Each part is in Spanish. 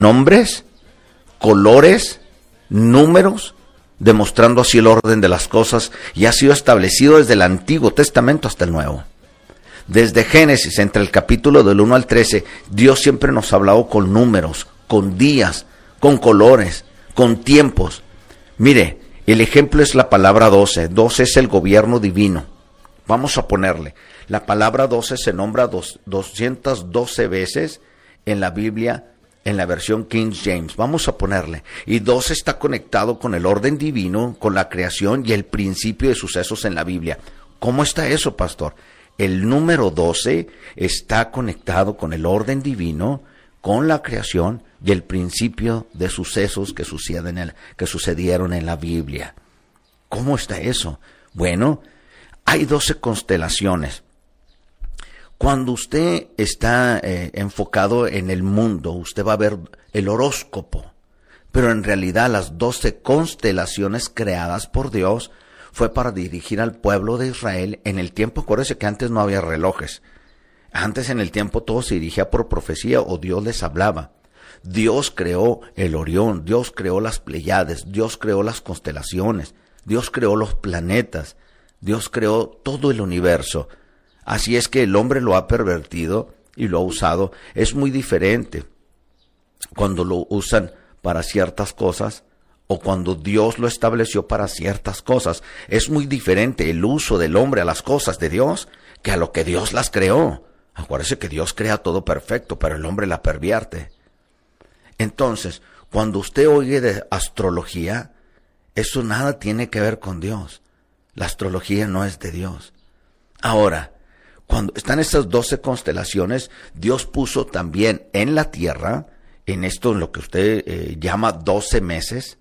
nombres, colores, números, demostrando así el orden de las cosas y ha sido establecido desde el Antiguo Testamento hasta el Nuevo. Desde Génesis, entre el capítulo del 1 al 13, Dios siempre nos ha hablado con números, con días, con colores, con tiempos. Mire, el ejemplo es la palabra 12. 12 es el gobierno divino. Vamos a ponerle. La palabra 12 se nombra dos, 212 veces en la Biblia en la versión King James. Vamos a ponerle. Y 12 está conectado con el orden divino, con la creación y el principio de sucesos en la Biblia. ¿Cómo está eso, pastor? El número 12 está conectado con el orden divino, con la creación y el principio de sucesos que, suceden en, que sucedieron en la Biblia. ¿Cómo está eso? Bueno, hay 12 constelaciones. Cuando usted está eh, enfocado en el mundo, usted va a ver el horóscopo, pero en realidad las 12 constelaciones creadas por Dios fue para dirigir al pueblo de Israel en el tiempo, acuérdese que antes no había relojes. Antes en el tiempo todo se dirigía por profecía o Dios les hablaba. Dios creó el Orión, Dios creó las Pleiades, Dios creó las constelaciones, Dios creó los planetas, Dios creó todo el universo. Así es que el hombre lo ha pervertido y lo ha usado. Es muy diferente cuando lo usan para ciertas cosas o cuando Dios lo estableció para ciertas cosas. Es muy diferente el uso del hombre a las cosas de Dios que a lo que Dios las creó. Acuérdese que Dios crea todo perfecto, pero el hombre la pervierte. Entonces, cuando usted oye de astrología, eso nada tiene que ver con Dios. La astrología no es de Dios. Ahora, cuando están estas doce constelaciones, Dios puso también en la tierra, en esto, en lo que usted eh, llama doce meses,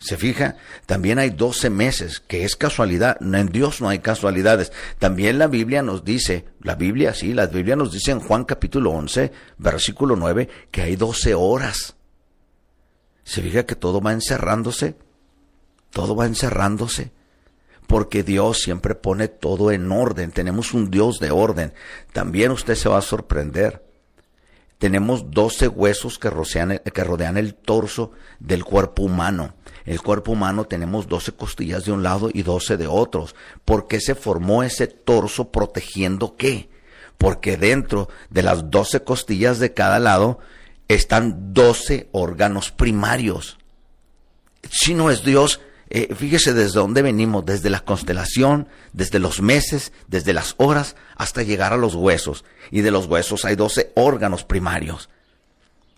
se fija, también hay doce meses, que es casualidad. En Dios no hay casualidades. También la Biblia nos dice, la Biblia, sí, la Biblia nos dice en Juan capítulo 11, versículo 9, que hay doce horas. Se fija que todo va encerrándose, todo va encerrándose, porque Dios siempre pone todo en orden. Tenemos un Dios de orden. También usted se va a sorprender tenemos doce huesos que rodean, el torso del cuerpo humano. El cuerpo humano tenemos doce costillas de un lado y doce de otros. ¿Por qué se formó ese torso protegiendo qué? Porque dentro de las doce costillas de cada lado están doce órganos primarios. Si no es Dios, eh, fíjese desde dónde venimos, desde la constelación, desde los meses, desde las horas, hasta llegar a los huesos. Y de los huesos hay doce órganos primarios.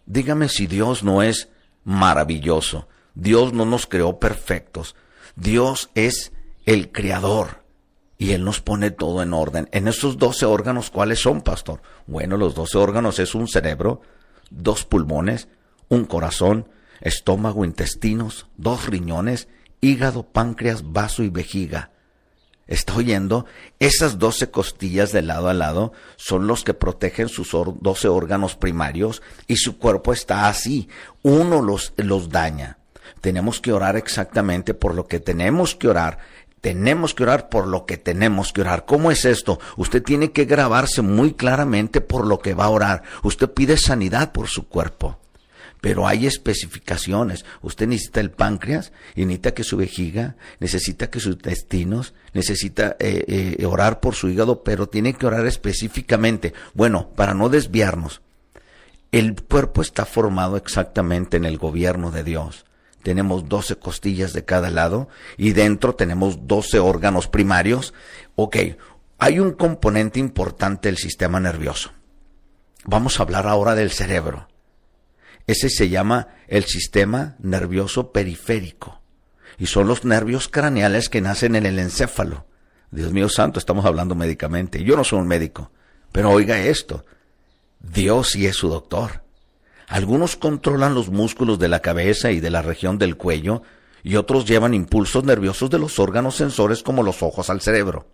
Dígame si Dios no es maravilloso. Dios no nos creó perfectos. Dios es el creador. Y Él nos pone todo en orden. En esos doce órganos, ¿cuáles son, pastor? Bueno, los doce órganos es un cerebro, dos pulmones, un corazón, estómago, intestinos, dos riñones hígado, páncreas, vaso y vejiga. ¿Está oyendo? Esas doce costillas de lado a lado son los que protegen sus doce órganos primarios y su cuerpo está así. Uno los, los daña. Tenemos que orar exactamente por lo que tenemos que orar. Tenemos que orar por lo que tenemos que orar. ¿Cómo es esto? Usted tiene que grabarse muy claramente por lo que va a orar. Usted pide sanidad por su cuerpo pero hay especificaciones. Usted necesita el páncreas necesita que su vejiga, necesita que sus intestinos, necesita eh, eh, orar por su hígado, pero tiene que orar específicamente. Bueno, para no desviarnos, el cuerpo está formado exactamente en el gobierno de Dios. Tenemos doce costillas de cada lado y dentro tenemos doce órganos primarios. Ok, hay un componente importante del sistema nervioso. Vamos a hablar ahora del cerebro. Ese se llama el sistema nervioso periférico. Y son los nervios craneales que nacen en el encéfalo. Dios mío santo, estamos hablando médicamente. Yo no soy un médico, pero oiga esto. Dios sí es su doctor. Algunos controlan los músculos de la cabeza y de la región del cuello, y otros llevan impulsos nerviosos de los órganos sensores como los ojos al cerebro.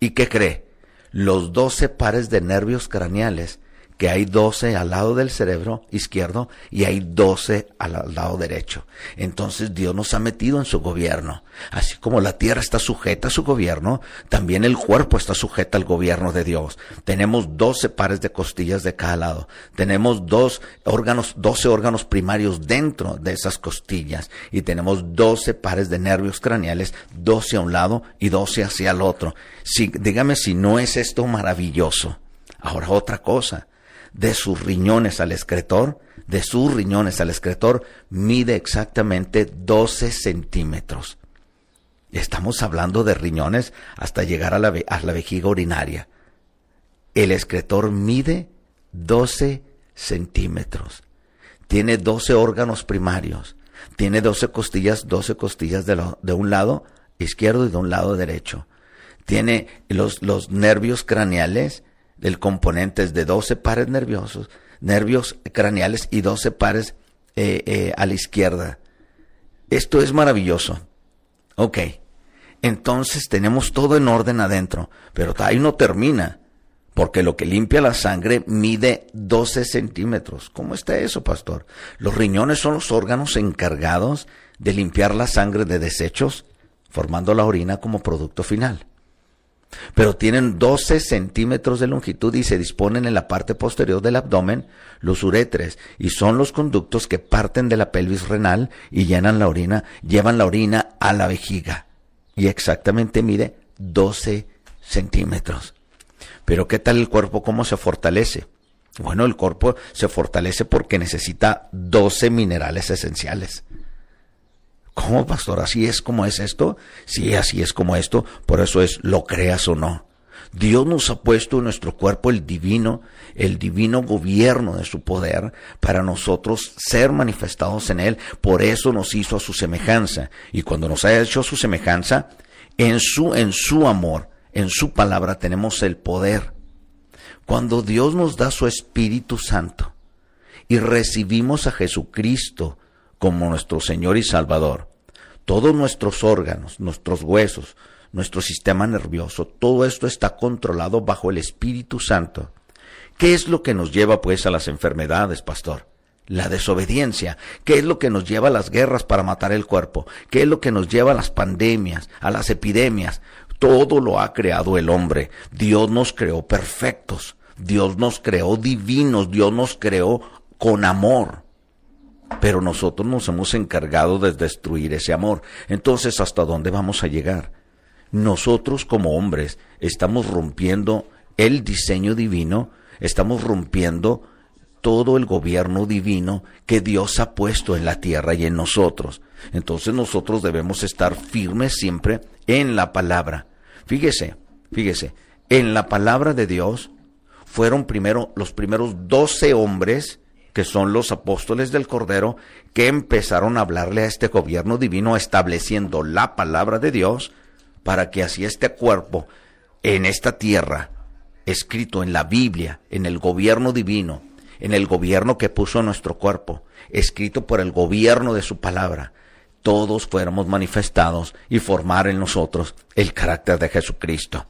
¿Y qué cree? Los doce pares de nervios craneales que hay 12 al lado del cerebro izquierdo y hay 12 al lado derecho. Entonces Dios nos ha metido en su gobierno. Así como la tierra está sujeta a su gobierno, también el cuerpo está sujeta al gobierno de Dios. Tenemos 12 pares de costillas de cada lado. Tenemos dos órganos, 12 órganos primarios dentro de esas costillas y tenemos 12 pares de nervios craneales, 12 a un lado y 12 hacia el otro. Si, dígame si no es esto maravilloso. Ahora otra cosa de sus riñones al excretor, de sus riñones al excretor, mide exactamente 12 centímetros. Estamos hablando de riñones hasta llegar a la, a la vejiga urinaria. El excretor mide 12 centímetros. Tiene 12 órganos primarios. Tiene 12 costillas, 12 costillas de, de un lado izquierdo y de un lado derecho. Tiene los, los nervios craneales el componente es de 12 pares nerviosos, nervios craneales y 12 pares eh, eh, a la izquierda. Esto es maravilloso. Ok. Entonces tenemos todo en orden adentro, pero ahí no termina, porque lo que limpia la sangre mide 12 centímetros. ¿Cómo está eso, pastor? Los riñones son los órganos encargados de limpiar la sangre de desechos, formando la orina como producto final pero tienen 12 centímetros de longitud y se disponen en la parte posterior del abdomen, los uretres, y son los conductos que parten de la pelvis renal y llenan la orina, llevan la orina a la vejiga. Y exactamente mide 12 centímetros. Pero ¿qué tal el cuerpo? ¿Cómo se fortalece? Bueno, el cuerpo se fortalece porque necesita 12 minerales esenciales. ¿Cómo, pastor? ¿Así es como es esto? Sí, así es como esto. Por eso es, lo creas o no. Dios nos ha puesto en nuestro cuerpo el divino, el divino gobierno de su poder para nosotros ser manifestados en él. Por eso nos hizo a su semejanza. Y cuando nos ha hecho a su semejanza, en su, en su amor, en su palabra tenemos el poder. Cuando Dios nos da su Espíritu Santo y recibimos a Jesucristo como nuestro Señor y Salvador, todos nuestros órganos, nuestros huesos, nuestro sistema nervioso, todo esto está controlado bajo el Espíritu Santo. ¿Qué es lo que nos lleva pues a las enfermedades, pastor? La desobediencia. ¿Qué es lo que nos lleva a las guerras para matar el cuerpo? ¿Qué es lo que nos lleva a las pandemias, a las epidemias? Todo lo ha creado el hombre. Dios nos creó perfectos. Dios nos creó divinos. Dios nos creó con amor pero nosotros nos hemos encargado de destruir ese amor. Entonces, ¿hasta dónde vamos a llegar? Nosotros como hombres estamos rompiendo el diseño divino, estamos rompiendo todo el gobierno divino que Dios ha puesto en la tierra y en nosotros. Entonces nosotros debemos estar firmes siempre en la palabra. Fíjese, fíjese, en la palabra de Dios fueron primero los primeros doce hombres que son los apóstoles del Cordero, que empezaron a hablarle a este gobierno divino estableciendo la palabra de Dios para que así este cuerpo en esta tierra, escrito en la Biblia, en el gobierno divino, en el gobierno que puso nuestro cuerpo, escrito por el gobierno de su palabra, todos fuéramos manifestados y formar en nosotros el carácter de Jesucristo.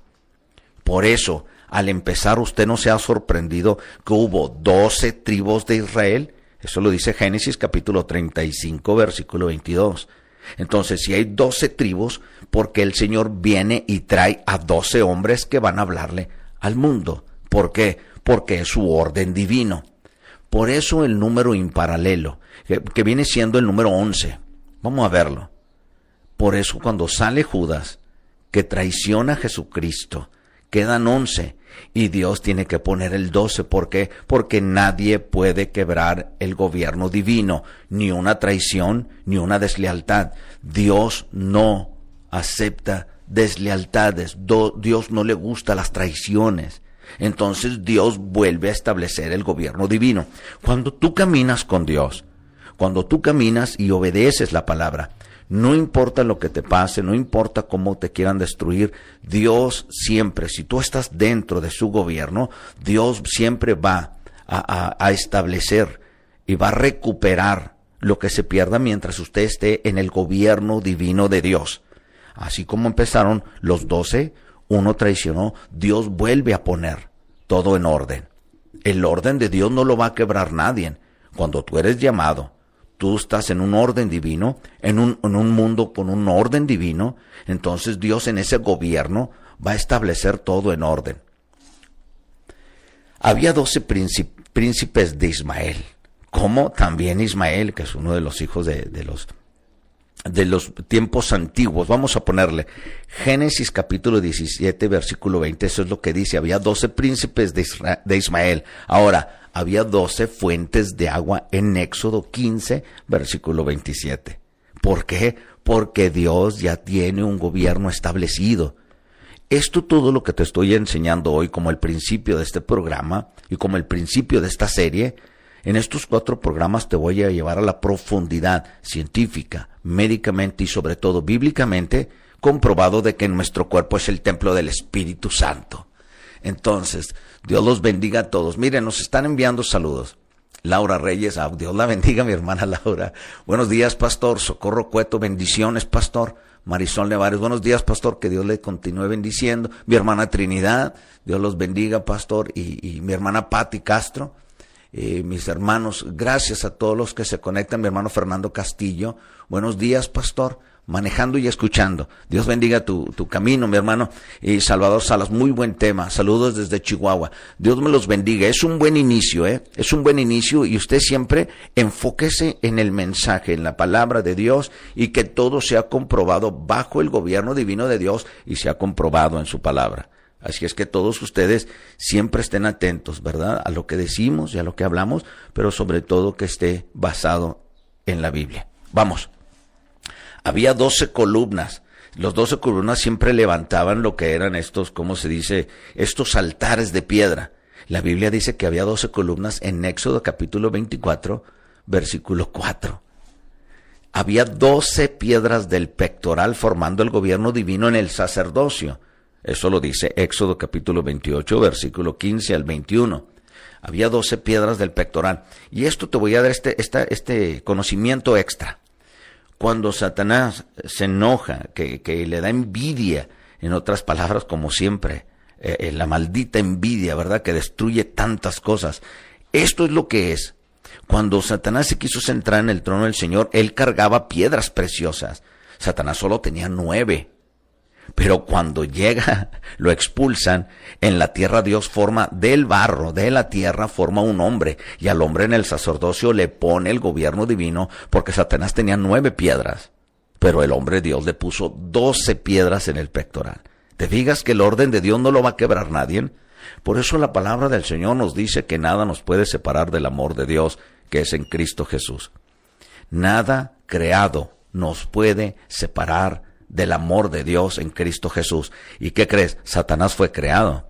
Por eso, al empezar usted no se ha sorprendido que hubo doce tribus de Israel. Eso lo dice Génesis capítulo 35, versículo 22. Entonces, si hay doce tribus, porque el Señor viene y trae a doce hombres que van a hablarle al mundo? ¿Por qué? Porque es su orden divino. Por eso el número imparalelo, que, viene siendo el número once. Vamos a verlo. Por eso cuando sale Judas, que traiciona a Jesucristo, quedan once y Dios tiene que poner el doce. ¿Por qué? Porque nadie puede quebrar el gobierno divino, ni una traición, ni una deslealtad. Dios no acepta deslealtades, Dios no le gusta las traiciones. Entonces Dios vuelve a establecer el gobierno divino. Cuando tú caminas con Dios, cuando tú caminas y obedeces la palabra, no importa lo que te pase, no importa cómo te quieran destruir, Dios siempre, si tú estás dentro de su gobierno, Dios siempre va a, establecer y va a recuperar lo que se pierda mientras usted esté en el gobierno divino de Dios. Así como empezaron los doce, uno traicionó, Dios vuelve a poner todo en orden. El orden de Dios no lo va a quebrar nadie. Cuando tú eres llamado, tú estás en un orden divino, en un, en un mundo con un orden divino, entonces Dios en ese gobierno va a establecer todo en orden. Había doce príncipes de Ismael, como también Ismael, que es uno de los hijos de, de los de los tiempos antiguos. Vamos a ponerle Génesis capítulo 17, versículo 20. Eso es lo que dice. Había doce príncipes de, de Ismael. Ahora, había doce fuentes de agua en Éxodo 15, versículo 27. ¿Por qué? Porque Dios ya tiene un gobierno establecido. Esto todo lo que te estoy enseñando hoy como el principio de este programa y como el principio de esta serie, en estos cuatro programas te voy a llevar a la profundidad científica, médicamente y sobre todo bíblicamente comprobado de que nuestro cuerpo es el templo del Espíritu Santo. Entonces, Dios los bendiga a todos. Miren, nos están enviando saludos. Laura Reyes, ah, Dios la bendiga, mi hermana Laura. Buenos días, pastor. Socorro Cueto, bendiciones, pastor. Marisol Nevares, buenos días, pastor, que Dios le continúe bendiciendo. Mi hermana Trinidad, Dios los bendiga, pastor, y, mi hermana Patti Castro, eh, mis hermanos, gracias a todos los que se conectan, mi hermano Fernando Castillo, buenos días, pastor, manejando y escuchando. Dios bendiga tu, tu camino, mi hermano. Y Salvador Salas, muy buen tema. Saludos desde Chihuahua. Dios me los bendiga. Es un buen inicio, ¿eh? Es un buen inicio y usted siempre enfóquese en el mensaje, en la palabra de Dios y que todo sea comprobado bajo el gobierno divino de Dios y sea comprobado en su palabra. Así es que todos ustedes siempre estén atentos, ¿verdad? A lo que decimos y a lo que hablamos, pero sobre todo que esté basado en la Biblia. Vamos. Había doce columnas. Los doce columnas siempre levantaban lo que eran estos, ¿cómo se dice? Estos altares de piedra. La Biblia dice que había doce columnas en Éxodo capítulo 24, versículo 4. Había doce piedras del pectoral formando el gobierno divino en el sacerdocio. Eso lo dice Éxodo capítulo 28, versículo 15 al 21. Había doce piedras del pectoral. Y esto te voy a dar este, este conocimiento extra. Cuando Satanás se enoja, que, le da envidia, en otras palabras, como siempre, eh, eh, la maldita envidia, ¿verdad? Que destruye tantas cosas. Esto es lo que es. Cuando Satanás se quiso centrar en el trono del Señor, él cargaba piedras preciosas. Satanás solo tenía nueve. Pero cuando llega, lo expulsan, en la tierra Dios forma del barro, de la tierra forma un hombre, y al hombre en el sacerdocio le pone el gobierno divino, porque Satanás tenía nueve piedras, pero el hombre Dios le puso doce piedras en el pectoral. ¿Te fijas que el orden de Dios no lo va a quebrar nadie? Por eso la palabra del Señor nos dice que nada nos puede separar del amor de Dios, que es en Cristo Jesús. Nada creado nos puede separar del amor de Dios en Cristo Jesús. ¿Y qué crees? Satanás fue creado.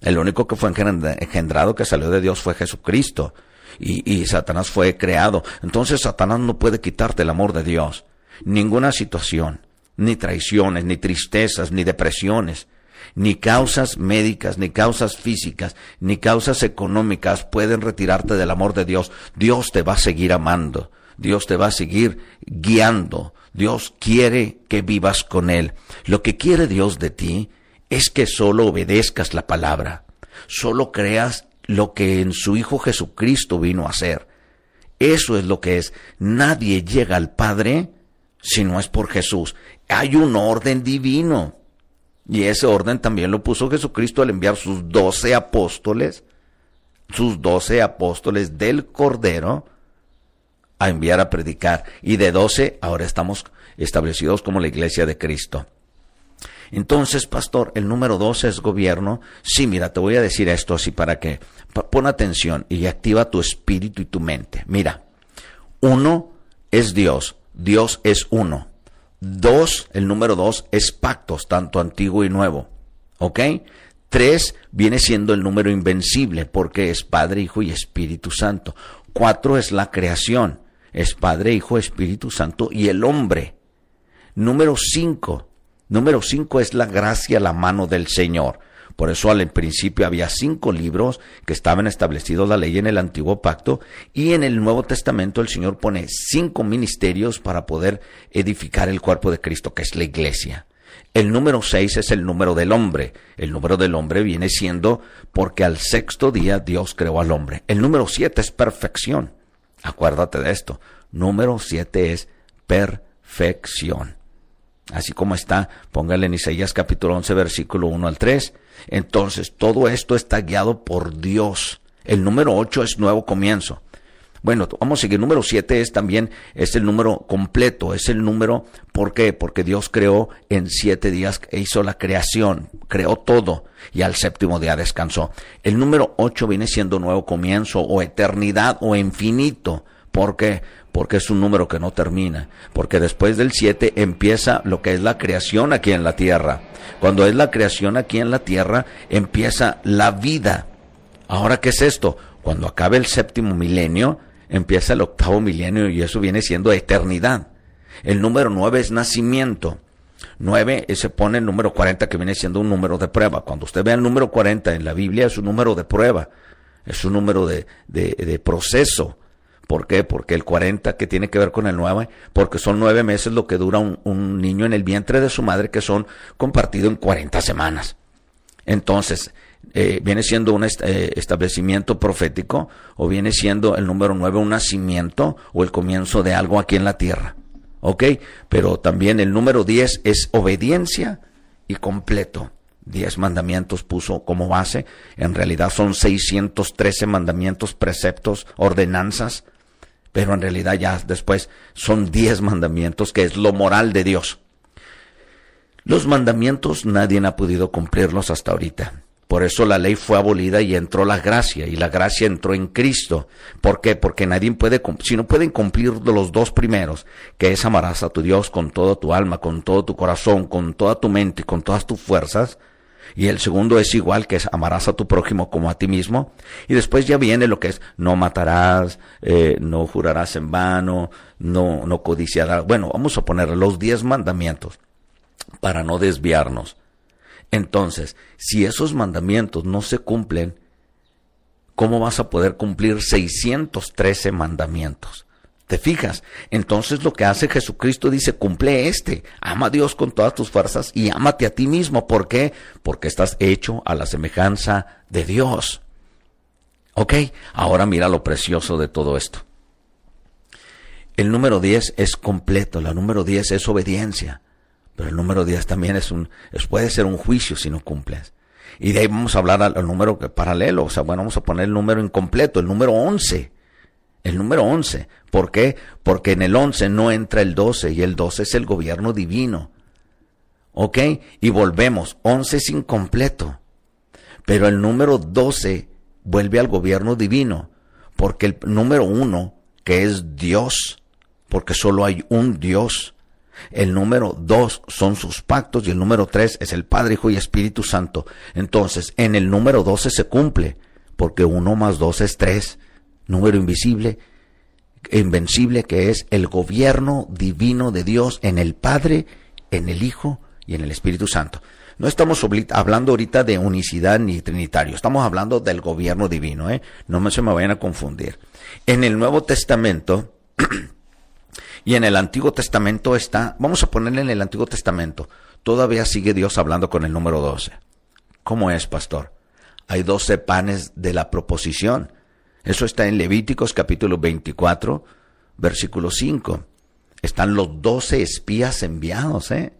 El único que fue engendrado que salió de Dios fue Jesucristo. Y, y, Satanás fue creado. Entonces Satanás no puede quitarte el amor de Dios. Ninguna situación, ni traiciones, ni tristezas, ni depresiones, ni causas médicas, ni causas físicas, ni causas económicas pueden retirarte del amor de Dios. Dios te va a seguir amando. Dios te va a seguir guiando. Dios quiere que vivas con Él. Lo que quiere Dios de ti es que solo obedezcas la palabra, solo creas lo que en su Hijo Jesucristo vino a hacer. Eso es lo que es. Nadie llega al Padre si no es por Jesús. Hay un orden divino. Y ese orden también lo puso Jesucristo al enviar sus doce apóstoles, sus doce apóstoles del Cordero, a enviar a predicar. Y de doce ahora estamos establecidos como la iglesia de Cristo. Entonces, pastor, el número doce es gobierno. Sí, mira, te voy a decir esto así para que pon atención y activa tu espíritu y tu mente. Mira, uno es Dios, Dios es uno. Dos, el número dos es pactos, tanto antiguo y nuevo. ¿Ok? Tres viene siendo el número invencible porque es Padre, Hijo y Espíritu Santo. Cuatro es la creación es Padre, Hijo, Espíritu Santo y el hombre. Número cinco. Número cinco es la gracia, la mano del Señor. Por eso al principio había cinco libros que estaban establecidos la ley en el antiguo pacto y en el Nuevo Testamento el Señor pone cinco ministerios para poder edificar el cuerpo de Cristo, que es la iglesia. El número 6 es el número del hombre. El número del hombre viene siendo porque al sexto día Dios creó al hombre. El número 7 es perfección. Acuérdate de esto. Número 7 es perfección. Así como está, póngale en Isaías capítulo 11, versículo 1 al 3. Entonces, todo esto está guiado por Dios. El número 8 es nuevo comienzo. Bueno, vamos a seguir. Número 7 es también, es el número completo, es el número, ¿por qué? Porque Dios creó en siete días, e hizo la creación, creó todo y al séptimo día descansó. El número 8 viene siendo nuevo comienzo o eternidad o infinito. ¿Por qué? Porque es un número que no termina. Porque después del 7 empieza lo que es la creación aquí en la tierra. Cuando es la creación aquí en la tierra, empieza la vida. Ahora, ¿qué es esto? Cuando acabe el séptimo milenio, empieza el octavo milenio y eso viene siendo eternidad. El número nueve es nacimiento. Nueve se pone el número 40 que viene siendo un número de prueba. Cuando usted ve el número 40 en la Biblia es un número de prueba, es un número de, de, proceso. ¿Por qué? Porque el 40 que tiene que ver con el 9, porque son nueve meses lo que dura un, un niño en el vientre de su madre que son compartidos en 40 semanas. Entonces, eh, viene siendo un eh, establecimiento profético o viene siendo el número nueve un nacimiento o el comienzo de algo aquí en la tierra. ¿Ok? Pero también el número diez es obediencia y completo. Diez mandamientos puso como base. En realidad son 613 mandamientos, preceptos, ordenanzas. Pero en realidad ya después son diez mandamientos que es lo moral de Dios. Los mandamientos nadie ha podido cumplirlos hasta ahorita. Por eso la ley fue abolida y entró la gracia, y la gracia entró en Cristo. ¿Por qué? Porque nadie puede, si no pueden cumplir los dos primeros, que es amarás a tu Dios con toda tu alma, con todo tu corazón, con toda tu mente y con todas tus fuerzas, y el segundo es igual, que es amarás a tu prójimo como a ti mismo. Y después ya viene lo que es no matarás, eh, no jurarás en vano, no, no codiciarás. Bueno, vamos a poner los diez mandamientos para no desviarnos. Entonces, si esos mandamientos no se cumplen, ¿cómo vas a poder cumplir 613 mandamientos? ¿Te fijas? Entonces lo que hace Jesucristo dice, cumple este, ama a Dios con todas tus fuerzas y ámate a ti mismo. ¿Por qué? Porque estás hecho a la semejanza de Dios. Ok, ahora mira lo precioso de todo esto. El número 10 es completo, la número 10 es obediencia. Pero el número 10 también es un, puede ser un juicio si no cumples. Y de ahí vamos a hablar al, número paralelo, o sea, bueno, vamos a poner el número incompleto, el número 11. El número 11. ¿Por qué? Porque en el 11 no entra el 12 y el 12 es el gobierno divino. ¿Ok? Y volvemos, 11 es incompleto. Pero el número 12 vuelve al gobierno divino, porque el número 1, que es Dios, porque solo hay un Dios, el número dos son sus pactos y el número tres es el Padre, Hijo y Espíritu Santo. Entonces, en el número doce se cumple, porque uno más dos es tres. Número invisible, invencible, que es el gobierno divino de Dios en el Padre, en el Hijo y en el Espíritu Santo. No estamos hablando ahorita de unicidad ni trinitario, estamos hablando del gobierno divino, ¿eh? No se me vayan a confundir. En el Nuevo Testamento, Y en el Antiguo Testamento está, vamos a ponerle en el Antiguo Testamento, todavía sigue Dios hablando con el número 12. ¿Cómo es, pastor? Hay 12 panes de la proposición. Eso está en Levíticos capítulo 24, versículo 5. Están los 12 espías enviados, ¿eh?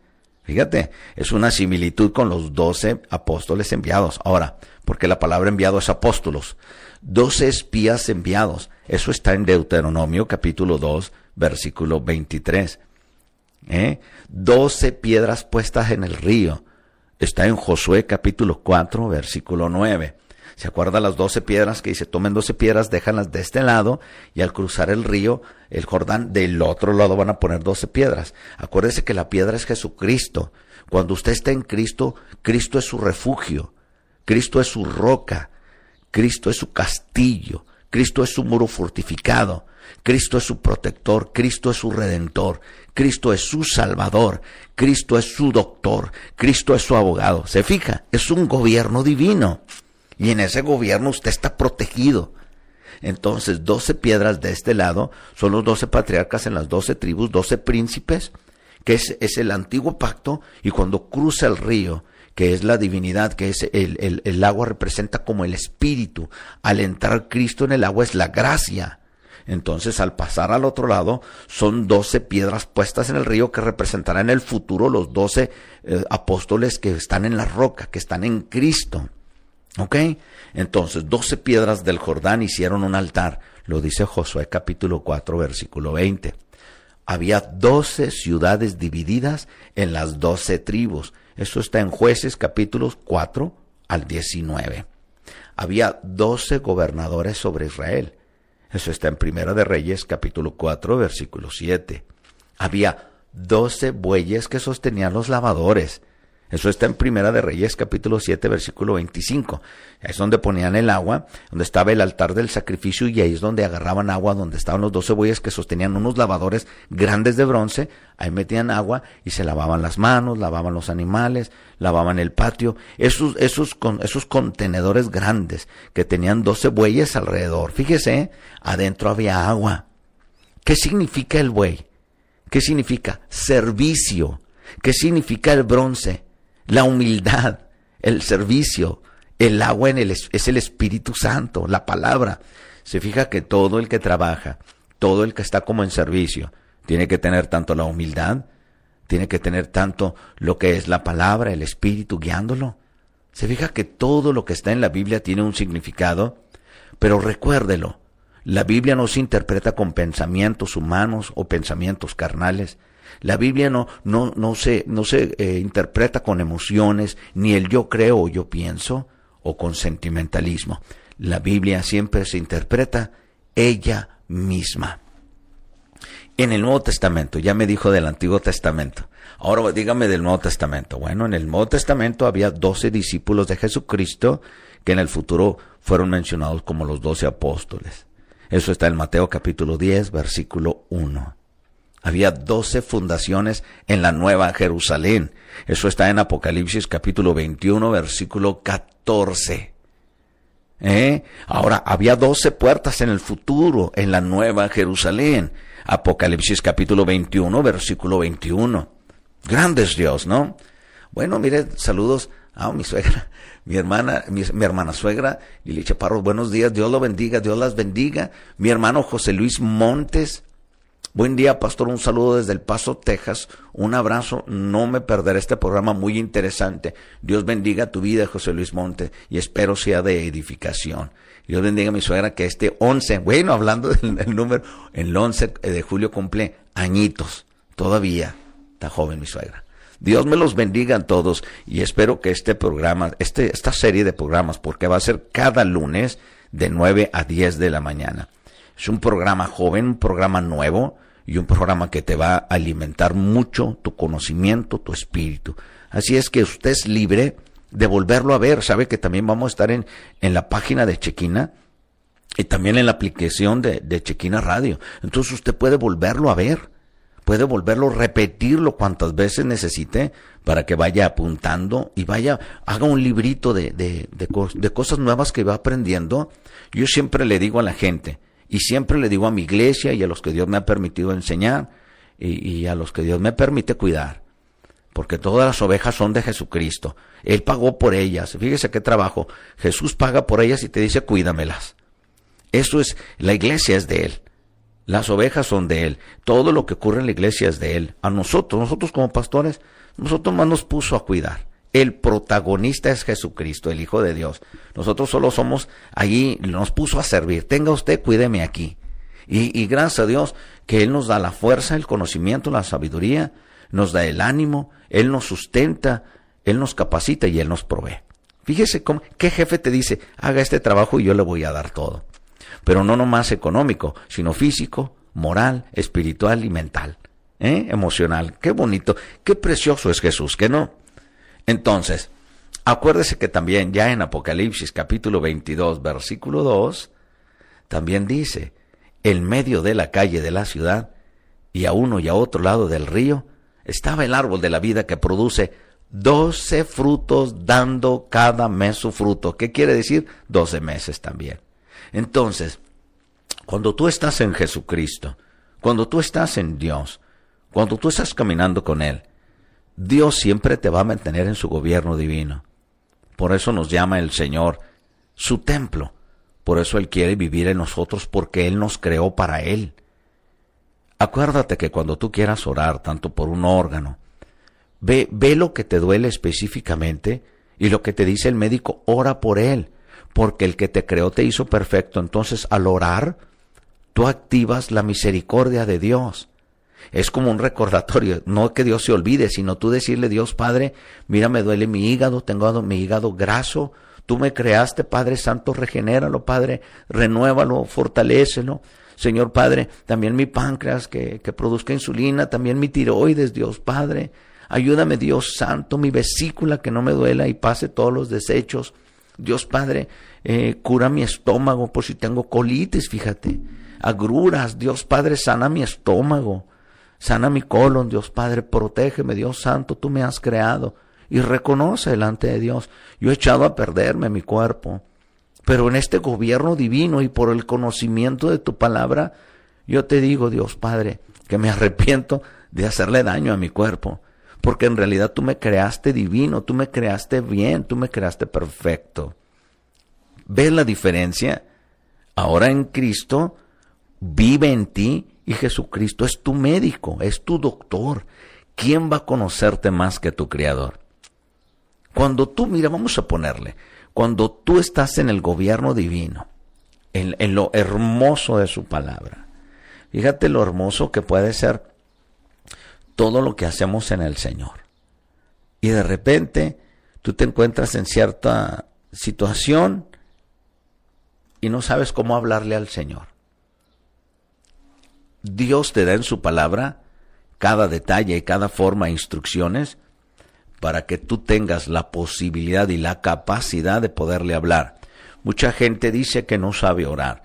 Fíjate, es una similitud con los 12 apóstoles enviados. Ahora, porque la palabra enviado es apóstolos. 12 espías enviados. Eso está en Deuteronomio capítulo 2, versículo 23. ¿Eh? Doce piedras puestas en el río. Está en Josué capítulo 4, versículo 9. ¿Se acuerda las doce piedras que dice, tomen doce piedras, déjanlas de este lado y al cruzar el río, el Jordán, del otro lado van a poner doce piedras? Acuérdese que la piedra es Jesucristo. Cuando usted está en Cristo, Cristo es su refugio, Cristo es su roca, Cristo es su castillo, Cristo es su muro fortificado. Cristo es su protector, Cristo es su redentor, Cristo es su salvador, Cristo es su doctor, Cristo es su abogado. ¿Se fija? Es un gobierno divino. Y en ese gobierno usted está protegido. Entonces, doce piedras de este lado son los doce patriarcas en las doce tribus, doce príncipes que es, es el antiguo pacto, y cuando cruza el río, que es la divinidad, que es el, el, agua representa como el espíritu. Al entrar Cristo en el agua es la gracia. Entonces, al pasar al otro lado, son doce piedras puestas en el río que representarán en el futuro los doce eh, apóstoles que están en la roca, que están en Cristo. ¿Ok? Entonces, doce piedras del Jordán hicieron un altar. Lo dice Josué capítulo 4, versículo 20. Había doce ciudades divididas en las doce tribus. Eso está en jueces capítulos 4 al 19. Había doce gobernadores sobre Israel. Eso está en Primera de Reyes capítulo 4 versículo 7. Había doce bueyes que sostenían los lavadores. Eso está en Primera de Reyes, capítulo 7, versículo 25. Ahí es donde ponían el agua, donde estaba el altar del sacrificio y ahí es donde agarraban agua, donde estaban los doce bueyes que sostenían unos lavadores grandes de bronce. Ahí metían agua y se lavaban las manos, lavaban los animales, lavaban el patio. Esos, esos, esos contenedores grandes que tenían doce bueyes alrededor. Fíjese, adentro había agua. ¿Qué significa el buey? ¿Qué significa? Servicio. ¿Qué significa el bronce? La humildad, el servicio, el agua en el, es el Espíritu Santo, la palabra. Se fija que todo el que trabaja, todo el que está como en servicio, tiene que tener tanto la humildad, tiene que tener tanto lo que es la palabra, el Espíritu guiándolo. Se fija que todo lo que está en la Biblia tiene un significado, pero recuérdelo, la Biblia no se interpreta con pensamientos humanos o pensamientos carnales. La Biblia no, no, no se, no se eh, interpreta con emociones, ni el yo creo o yo pienso, o con sentimentalismo. La Biblia siempre se interpreta ella misma. En el Nuevo Testamento, ya me dijo del Antiguo Testamento. Ahora dígame del Nuevo Testamento. Bueno, en el Nuevo Testamento había doce discípulos de Jesucristo que en el futuro fueron mencionados como los doce apóstoles. Eso está en Mateo capítulo 10, versículo 1. Había doce fundaciones en la Nueva Jerusalén. Eso está en Apocalipsis capítulo 21, versículo 14. ¿Eh? Ahora, había doce puertas en el futuro, en la Nueva Jerusalén. Apocalipsis capítulo 21, versículo 21. Grandes Dios, ¿no? Bueno, mire, saludos a mi suegra, mi hermana, mi, hermana suegra, Lili Chaparro, buenos días, Dios lo bendiga, Dios las bendiga. Mi hermano José Luis Montes, Buen día, pastor. Un saludo desde El Paso, Texas. Un abrazo. No me perderé este programa muy interesante. Dios bendiga tu vida, José Luis Monte, y espero sea de edificación. Dios bendiga a mi suegra que este 11, bueno, hablando del, número, el 11 de julio cumple añitos. Todavía está joven mi suegra. Dios me los bendiga a todos y espero que este programa, este, esta serie de programas, porque va a ser cada lunes de 9 a 10 de la mañana. Es un programa joven, un programa nuevo y un programa que te va a alimentar mucho tu conocimiento, tu espíritu. Así es que usted es libre de volverlo a ver. Sabe que también vamos a estar en, en la página de Chequina y también en la aplicación de, de Chequina Radio. Entonces usted puede volverlo a ver, puede volverlo, repetirlo cuantas veces necesite para que vaya apuntando y vaya, haga un librito de, de, de, de cosas nuevas que va aprendiendo. Yo siempre le digo a la gente, y siempre le digo a mi iglesia y a los que Dios me ha permitido enseñar y, a los que Dios me permite cuidar. Porque todas las ovejas son de Jesucristo. Él pagó por ellas. Fíjese qué trabajo. Jesús paga por ellas y te dice cuídamelas. Eso es, la iglesia es de Él. Las ovejas son de Él. Todo lo que ocurre en la iglesia es de Él. A nosotros, nosotros como pastores, nosotros más nos puso a cuidar. El protagonista es Jesucristo, el Hijo de Dios. Nosotros solo somos allí, nos puso a servir. Tenga usted, cuídeme aquí. Y, gracias a Dios que Él nos da la fuerza, el conocimiento, la sabiduría, nos da el ánimo, Él nos sustenta, Él nos capacita y Él nos provee. Fíjese cómo, qué jefe te dice, haga este trabajo y yo le voy a dar todo. Pero no nomás económico, sino físico, moral, espiritual y mental. ¿eh? Emocional. Qué bonito, qué precioso es Jesús, que no. Entonces, acuérdese que también ya en Apocalipsis capítulo 22, versículo 2, también dice, en medio de la calle de la ciudad y a uno y a otro lado del río, estaba el árbol de la vida que produce doce frutos dando cada mes su fruto. ¿Qué quiere decir? Doce meses también. Entonces, cuando tú estás en Jesucristo, cuando tú estás en Dios, Cuando tú estás caminando con Él, Dios siempre te va a mantener en su gobierno divino. Por eso nos llama el Señor su templo. Por eso Él quiere vivir en nosotros porque Él nos creó para Él. Acuérdate que cuando tú quieras orar, tanto por un órgano, ve, ve lo que te duele específicamente y lo que te dice el médico, ora por él, porque el que te creó te hizo perfecto. Entonces, al orar, tú activas la misericordia de Dios. Es como un recordatorio, no que Dios se olvide, sino tú decirle, Dios Padre, mira, me duele mi hígado, tengo mi hígado graso, tú me creaste, Padre Santo, regenéralo, Padre, renuévalo, fortalécelo. Señor Padre, también mi páncreas que, que produzca insulina, también mi tiroides, Dios Padre. Ayúdame, Dios Santo, mi vesícula que no me duela y pase todos los desechos. Dios Padre, eh, cura mi estómago por si tengo colitis, fíjate. Agruras, Dios Padre, sana mi estómago. Sana mi colon, Dios Padre, protégeme, Dios Santo, tú me has creado. Y reconoce delante de Dios, yo he echado a perderme mi cuerpo. Pero en este gobierno divino y por el conocimiento de tu palabra, yo te digo, Dios Padre, que me arrepiento de hacerle daño a mi cuerpo porque en realidad tú me creaste divino, tú me creaste bien, tú me creaste perfecto. ¿Ves la diferencia? Ahora en Cristo vive en ti y Jesucristo es tu médico, es tu doctor. ¿Quién va a conocerte más que tu Creador? Cuando tú, mira, vamos a ponerle, cuando tú estás en el gobierno divino, en, en lo hermoso de su palabra, fíjate lo hermoso que puede ser todo lo que hacemos en el Señor. Y de repente tú te encuentras en cierta situación y no sabes cómo hablarle al Señor. Dios te da en su palabra cada detalle y cada forma instrucciones para que tú tengas la posibilidad y la capacidad de poderle hablar. Mucha gente dice que no sabe orar.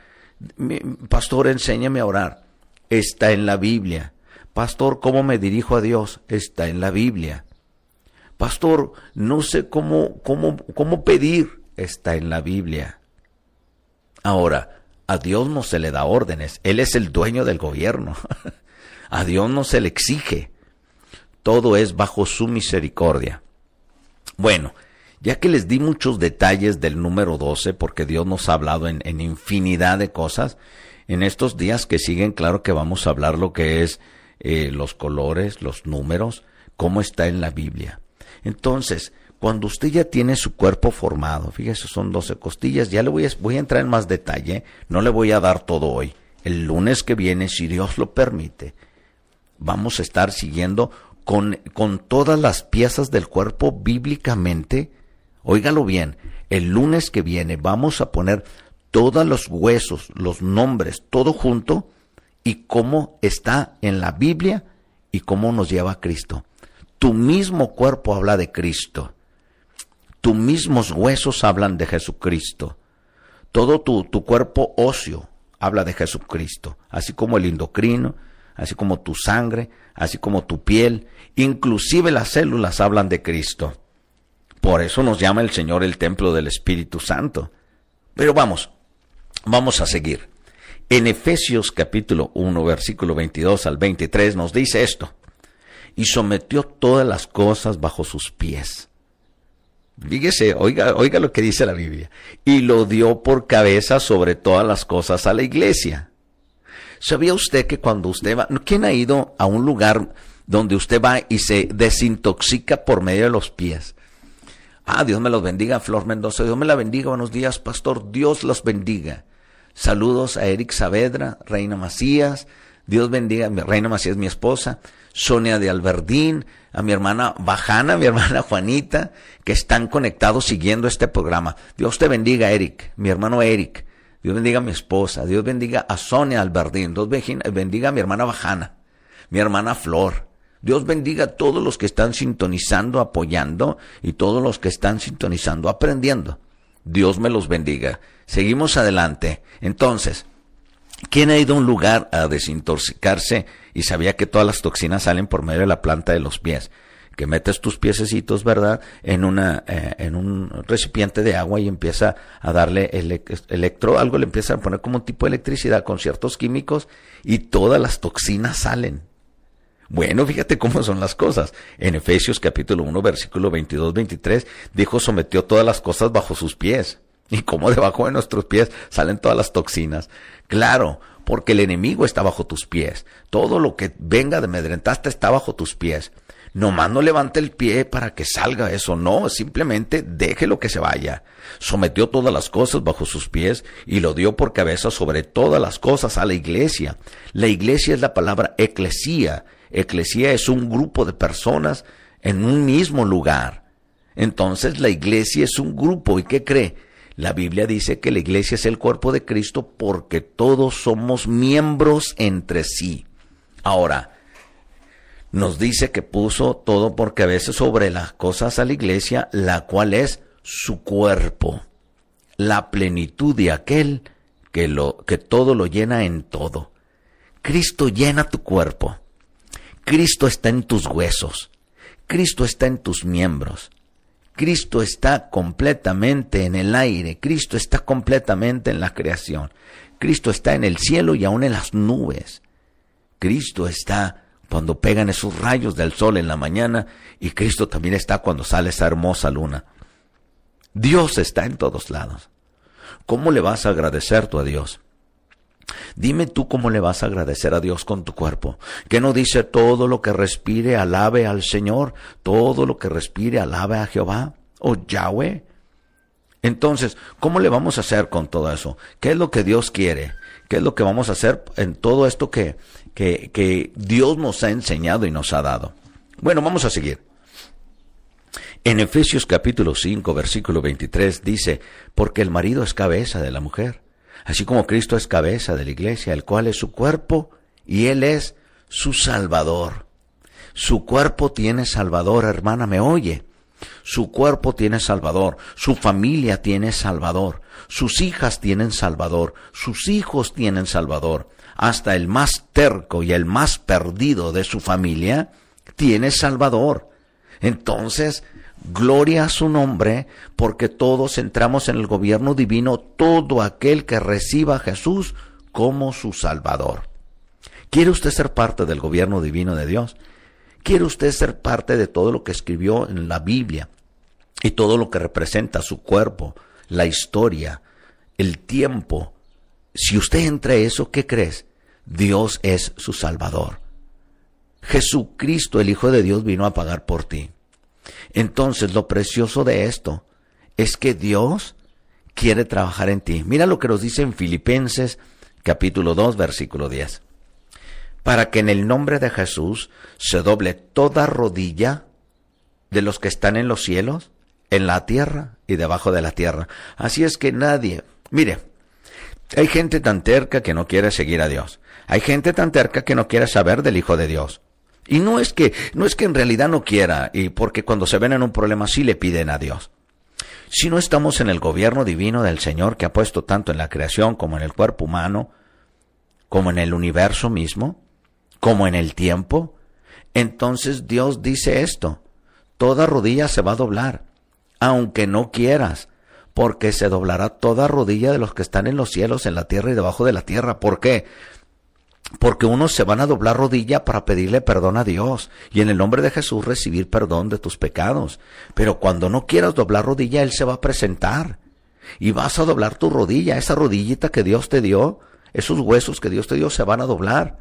Pastor, enséñame a orar. Está en la Biblia. Pastor, ¿cómo me dirijo a Dios? Está en la Biblia. Pastor, no sé cómo, cómo, cómo pedir. Está en la Biblia. Ahora, a Dios no se le da órdenes. Él es el dueño del gobierno. a Dios no se le exige. Todo es bajo su misericordia. Bueno, ya que les di muchos detalles del número 12, porque Dios nos ha hablado en, infinidad de cosas, en estos días que siguen, claro que vamos a hablar lo que es eh, los colores, los números, cómo está en la Biblia. Entonces, cuando usted ya tiene su cuerpo formado, fíjese, son 12 costillas, ya le voy a, voy a entrar en más detalle, no le voy a dar todo hoy. El lunes que viene, si Dios lo permite, vamos a estar siguiendo con, con todas las piezas del cuerpo bíblicamente. Óigalo bien, el lunes que viene vamos a poner todos los huesos, los nombres, todo junto y cómo está en la Biblia y cómo nos lleva a Cristo. Tu mismo cuerpo habla de Cristo. Tus mismos huesos hablan de Jesucristo. Todo tu, tu cuerpo óseo habla de Jesucristo, así como el endocrino, así como tu sangre, así como tu piel, inclusive las células hablan de Cristo. Por eso nos llama el Señor el templo del Espíritu Santo. Pero vamos, vamos a seguir. En Efesios capítulo 1, versículo 22 al 23 nos dice esto, y sometió todas las cosas bajo sus pies. Fíjese, oiga, oiga lo que dice la Biblia, y lo dio por cabeza sobre todas las cosas a la iglesia. ¿Sabía usted que cuando usted va, quién ha ido a un lugar donde usted va y se desintoxica por medio de los pies? Ah, Dios me los bendiga, Flor Mendoza. Dios me la bendiga. Buenos días, pastor. Dios los bendiga. Saludos a Eric Saavedra, Reina Macías. Dios bendiga, Reina Macías, mi esposa. Sonia de Alberdín, a mi hermana Bajana, mi hermana Juanita, que están conectados siguiendo este programa. Dios te bendiga, Eric, mi hermano Eric. Dios bendiga a mi esposa. Dios bendiga a Sonia Alberdín. Dios bendiga a mi hermana Bajana, mi hermana Flor. Dios bendiga a todos los que están sintonizando, apoyando y todos los que están sintonizando, aprendiendo. Dios me los bendiga. Seguimos adelante. Entonces, ¿quién ha ido a un lugar a desintoxicarse y sabía que todas las toxinas salen por medio de la planta de los pies? Que metes tus piececitos, ¿verdad? En una, eh, en un recipiente de agua y empieza a darle el electro, algo le empieza a poner como un tipo de electricidad con ciertos químicos y todas las toxinas salen. Bueno, fíjate cómo son las cosas. En Efesios capítulo 1, versículo 22-23, dijo, sometió todas las cosas bajo sus pies. Y como debajo de nuestros pies salen todas las toxinas. Claro, porque el enemigo está bajo tus pies. Todo lo que venga de medrentaste está bajo tus pies. Nomás no levante el pie para que salga eso, no, simplemente déjelo que se vaya. Sometió todas las cosas bajo sus pies y lo dio por cabeza sobre todas las cosas a la iglesia. La iglesia es la palabra eclesía. Eclesía es un grupo de personas en un mismo lugar. Entonces la iglesia es un grupo y ¿qué cree? La Biblia dice que la iglesia es el cuerpo de Cristo porque todos somos miembros entre sí. Ahora, nos dice que puso todo porque a veces sobre las cosas a la iglesia, la cual es su cuerpo, la plenitud de aquel que, lo, que todo lo llena en todo. Cristo llena tu cuerpo. Cristo está en tus huesos. Cristo está en tus miembros. Cristo está completamente en el aire. Cristo está completamente en la creación. Cristo está en el cielo y aún en las nubes. Cristo está cuando pegan esos rayos del sol en la mañana y Cristo también está cuando sale esa hermosa luna. Dios está en todos lados. ¿Cómo le vas a agradecer tú a Dios? Dime tú cómo le vas a agradecer a Dios con tu cuerpo. ¿Que no dice todo lo que respire alabe al Señor? Todo lo que respire alabe a Jehová o Yahweh. Entonces, ¿cómo le vamos a hacer con todo eso? ¿Qué es lo que Dios quiere? ¿Qué es lo que vamos a hacer en todo esto que, que, Dios nos ha enseñado y nos ha dado. Bueno, vamos a seguir. En Efesios capítulo 5, versículo 23 dice, porque el marido es cabeza de la mujer, así como Cristo es cabeza de la iglesia, el cual es su cuerpo y él es su salvador. Su cuerpo tiene salvador, hermana, me oye. Su cuerpo tiene salvador, su familia tiene salvador, sus hijas tienen salvador, sus hijos tienen salvador hasta el más terco y el más perdido de su familia, tiene Salvador. Entonces, gloria a su nombre, porque todos entramos en el gobierno divino, todo aquel que reciba a Jesús como su Salvador. ¿Quiere usted ser parte del gobierno divino de Dios? ¿Quiere usted ser parte de todo lo que escribió en la Biblia y todo lo que representa su cuerpo, la historia, el tiempo, si usted entra a eso, ¿qué crees? Dios es su Salvador. Jesucristo, el Hijo de Dios, vino a pagar por ti. Entonces, lo precioso de esto es que Dios quiere trabajar en ti. Mira lo que nos dice en Filipenses capítulo 2, versículo 10. Para que en el nombre de Jesús se doble toda rodilla de los que están en los cielos, en la tierra y debajo de la tierra. Así es que nadie, mire, hay gente tan terca que no quiere seguir a Dios. Hay gente tan terca que no quiere saber del Hijo de Dios. Y no es que, no es que en realidad no quiera, y porque cuando se ven en un problema sí le piden a Dios. Si no estamos en el gobierno divino del Señor que ha puesto tanto en la creación como en el cuerpo humano, como en el universo mismo, como en el tiempo, entonces Dios dice esto, toda rodilla se va a doblar, aunque no quieras, porque se doblará toda rodilla de los que están en los cielos, en la tierra y debajo de la tierra. ¿Por qué? Porque unos se van a doblar rodilla para pedirle perdón a Dios y en el nombre de Jesús recibir perdón de tus pecados. Pero cuando no quieras doblar rodilla, Él se va a presentar. Y vas a doblar tu rodilla, esa rodillita que Dios te dio, esos huesos que Dios te dio se van a doblar.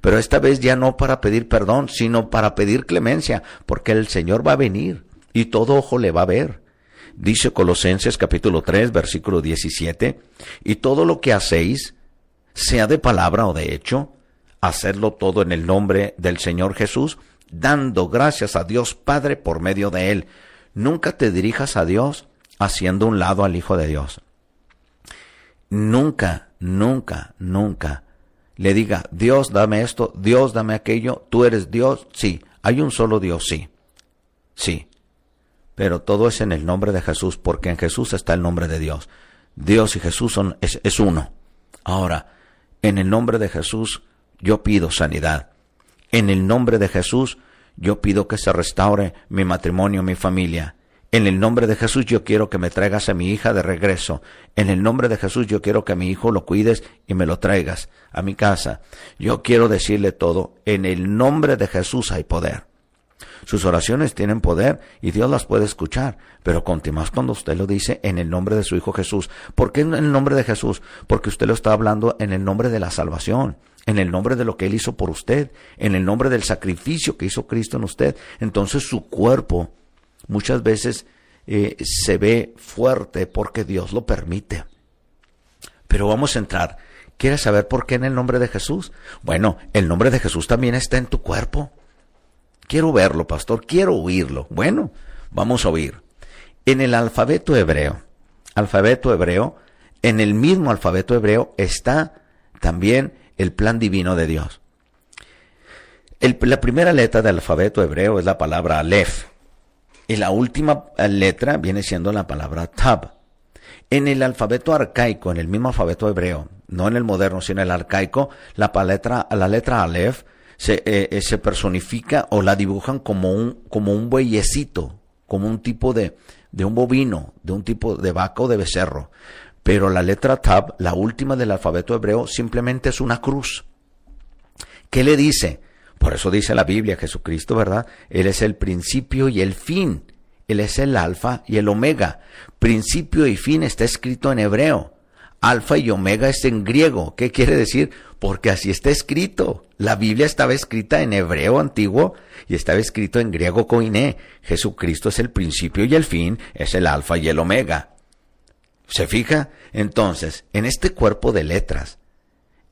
Pero esta vez ya no para pedir perdón, sino para pedir clemencia, porque el Señor va a venir y todo ojo le va a ver. Dice Colosenses capítulo 3, versículo 17, y todo lo que hacéis, sea de palabra o de hecho, hacerlo todo en el nombre del Señor Jesús, dando gracias a Dios Padre por medio de Él. Nunca te dirijas a Dios haciendo un lado al Hijo de Dios. Nunca, nunca, nunca le diga, Dios dame esto, Dios dame aquello, tú eres Dios, sí, hay un solo Dios, sí, sí, pero todo es en el nombre de Jesús, porque en Jesús está el nombre de Dios. Dios y Jesús son, es, es uno. Ahora, en el nombre de Jesús yo pido sanidad. En el nombre de Jesús yo pido que se restaure mi matrimonio, mi familia. En el nombre de Jesús yo quiero que me traigas a mi hija de regreso. En el nombre de Jesús yo quiero que a mi hijo lo cuides y me lo traigas a mi casa. Yo quiero decirle todo. En el nombre de Jesús hay poder. Sus oraciones tienen poder y Dios las puede escuchar, pero más cuando usted lo dice en el nombre de su Hijo Jesús. ¿Por qué en el nombre de Jesús? Porque usted lo está hablando en el nombre de la salvación en el nombre de lo que Él hizo por usted, en el nombre del sacrificio que hizo Cristo en usted. Entonces su cuerpo muchas veces eh, se ve fuerte porque Dios lo permite. Pero vamos a entrar. ¿Quieres saber por qué en el nombre de Jesús? Bueno, el nombre de Jesús también está en tu cuerpo. Quiero verlo, pastor, quiero oírlo. Bueno, vamos a oír. En el alfabeto hebreo, alfabeto hebreo, en el mismo alfabeto hebreo está también el plan divino de Dios. la primera letra del alfabeto hebreo es la palabra Aleph. Y la última letra viene siendo la palabra Tab. En el alfabeto arcaico, en el mismo alfabeto hebreo, no en el moderno, sino en el arcaico, la, la letra Aleph se, eh, eh, se, personifica o la dibujan como un, como un bueyecito, como un tipo de, de un bovino, de un tipo de vaca o de becerro. Pero la letra Tab, la última del alfabeto hebreo, simplemente es una cruz. ¿Qué le dice? Por eso dice la Biblia, Jesucristo, ¿verdad? Él es el principio y el fin. Él es el alfa y el omega. Principio y fin está escrito en hebreo. Alfa y omega es en griego. ¿Qué quiere decir? Porque así está escrito. La Biblia estaba escrita en hebreo antiguo y estaba escrito en griego koiné. Jesucristo es el principio y el fin, es el alfa y el omega. ¿Se fija? Entonces, en este cuerpo de letras,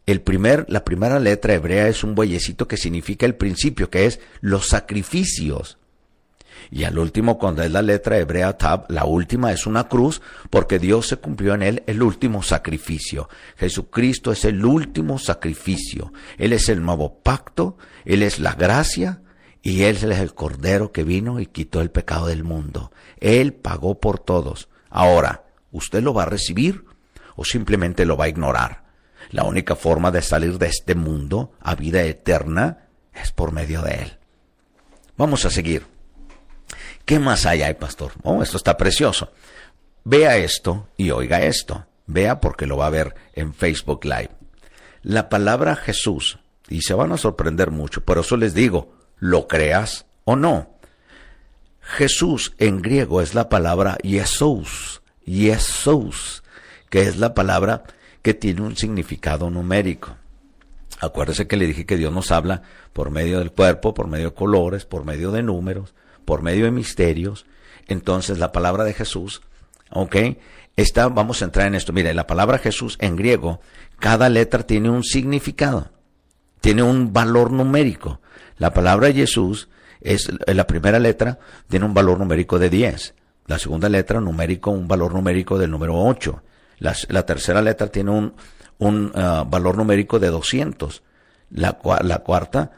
el primer, la primera letra hebrea es un bueyecito que significa el principio, que es los sacrificios. Y al último, cuando es la letra hebrea Tab, la última es una cruz, porque Dios se cumplió en él el último sacrificio. Jesucristo es el último sacrificio. Él es el nuevo pacto, Él es la gracia, y Él es el Cordero que vino y quitó el pecado del mundo. Él pagó por todos. Ahora, ¿Usted lo va a recibir o simplemente lo va a ignorar? La única forma de salir de este mundo a vida eterna es por medio de Él. Vamos a seguir. ¿Qué más hay ahí, pastor? Oh, esto está precioso. Vea esto y oiga esto. Vea porque lo va a ver en Facebook Live. La palabra Jesús, y se van a sorprender mucho, por eso les digo, lo creas o no. Jesús en griego es la palabra Jesús, Jesús, que es la palabra que tiene un significado numérico. Acuérdese que le dije que Dios nos habla por medio del cuerpo, por medio de colores, por medio de números, por medio de misterios. Entonces la palabra de Jesús, ¿ok? Esta, vamos a entrar en esto. Mire, la palabra Jesús en griego, cada letra tiene un significado, tiene un valor numérico. La palabra Jesús es la primera letra, tiene un valor numérico de 10. La segunda letra, numérico, un valor numérico del número 8. La, tercera letra tiene un, un ah, valor numérico de 200. La, la, cuarta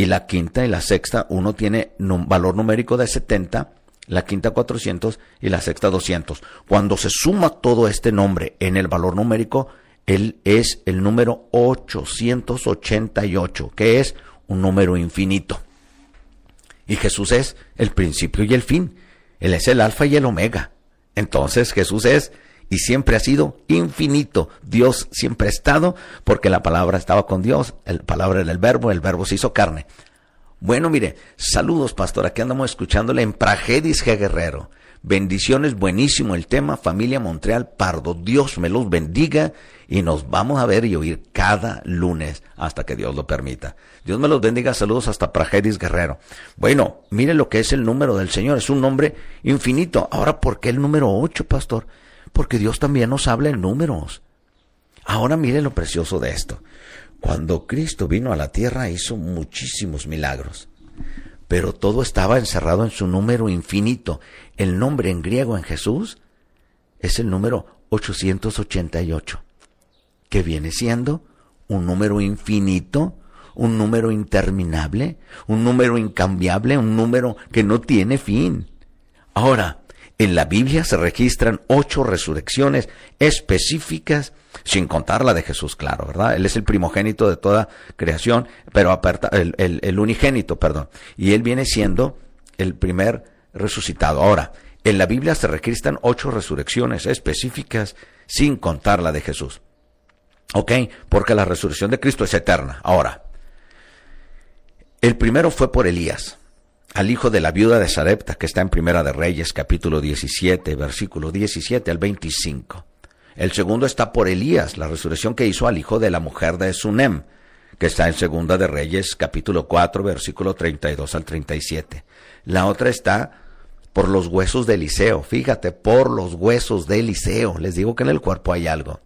y la quinta y la sexta, uno tiene un valor numérico de 70, la quinta 400 y la sexta 200. Cuando se suma todo este nombre en el valor numérico, él es el número 888, que es un número infinito. Y Jesús es el principio y el fin. Él es el alfa y el omega. Entonces Jesús es y siempre ha sido infinito. Dios siempre ha estado porque la palabra estaba con Dios, la palabra era el verbo, el verbo se hizo carne. Bueno, mire, saludos, pastor. Aquí andamos escuchándole en Pragedis G. Guerrero. Bendiciones, buenísimo el tema, familia Montreal Pardo. Dios me los bendiga y nos vamos a ver y oír cada lunes hasta que Dios lo permita. Dios me los bendiga, saludos hasta Pragedis Guerrero. Bueno, mire lo que es el número del Señor, es un nombre infinito. Ahora, ¿por qué el número 8, pastor? Porque Dios también nos habla en números. Ahora mire lo precioso de esto. Cuando Cristo vino a la tierra hizo muchísimos milagros pero todo estaba encerrado en su número infinito. El nombre en griego en Jesús es el número 888, que viene siendo un número infinito, un número interminable, un número incambiable, un número que no tiene fin. Ahora, en la Biblia se registran ocho resurrecciones específicas sin contar la de Jesús, claro, ¿verdad? Él es el primogénito de toda creación, pero el, el unigénito, perdón. Y él viene siendo el primer resucitado. Ahora, En la Biblia se registran ocho resurrecciones específicas sin contar la de Jesús. ¿Ok? Porque la resurrección de Cristo es eterna. Ahora, el primero fue por Elías, al hijo de la viuda de Sarepta, que está en Primera de Reyes, capítulo 17, versículo 17 al 25. El segundo está por Elías, la resurrección que hizo al hijo de la mujer de Sunem, que está en Segunda de Reyes, capítulo 4, versículo 32 al 37. La otra está por los huesos de Eliseo. Fíjate, por los huesos de Eliseo. Les digo que en el cuerpo hay algo.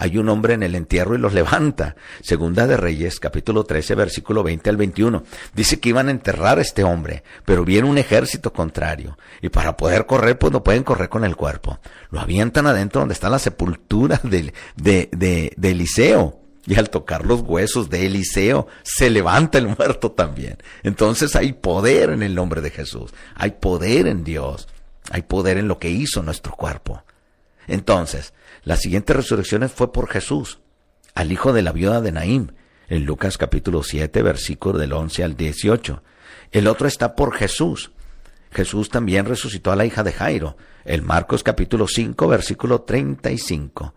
Hay un hombre en el entierro y los levanta. Segunda de Reyes, capítulo 13, versículo 20 al 21. Dice que iban a enterrar a este hombre, pero viene un ejército contrario. Y para poder correr, pues no pueden correr con el cuerpo. Lo avientan adentro donde está la sepultura de, de, de, de Eliseo. Y al tocar los huesos de Eliseo, se levanta el muerto también. Entonces hay poder en el nombre de Jesús. Hay poder en Dios. Hay poder en lo que hizo nuestro cuerpo. Entonces, la siguiente resurrección fue por Jesús, al hijo de la viuda de Naim, en Lucas capítulo 7, versículo del 11 al 18. El otro está por Jesús. Jesús también resucitó a la hija de Jairo, en Marcos capítulo 5, versículo 35.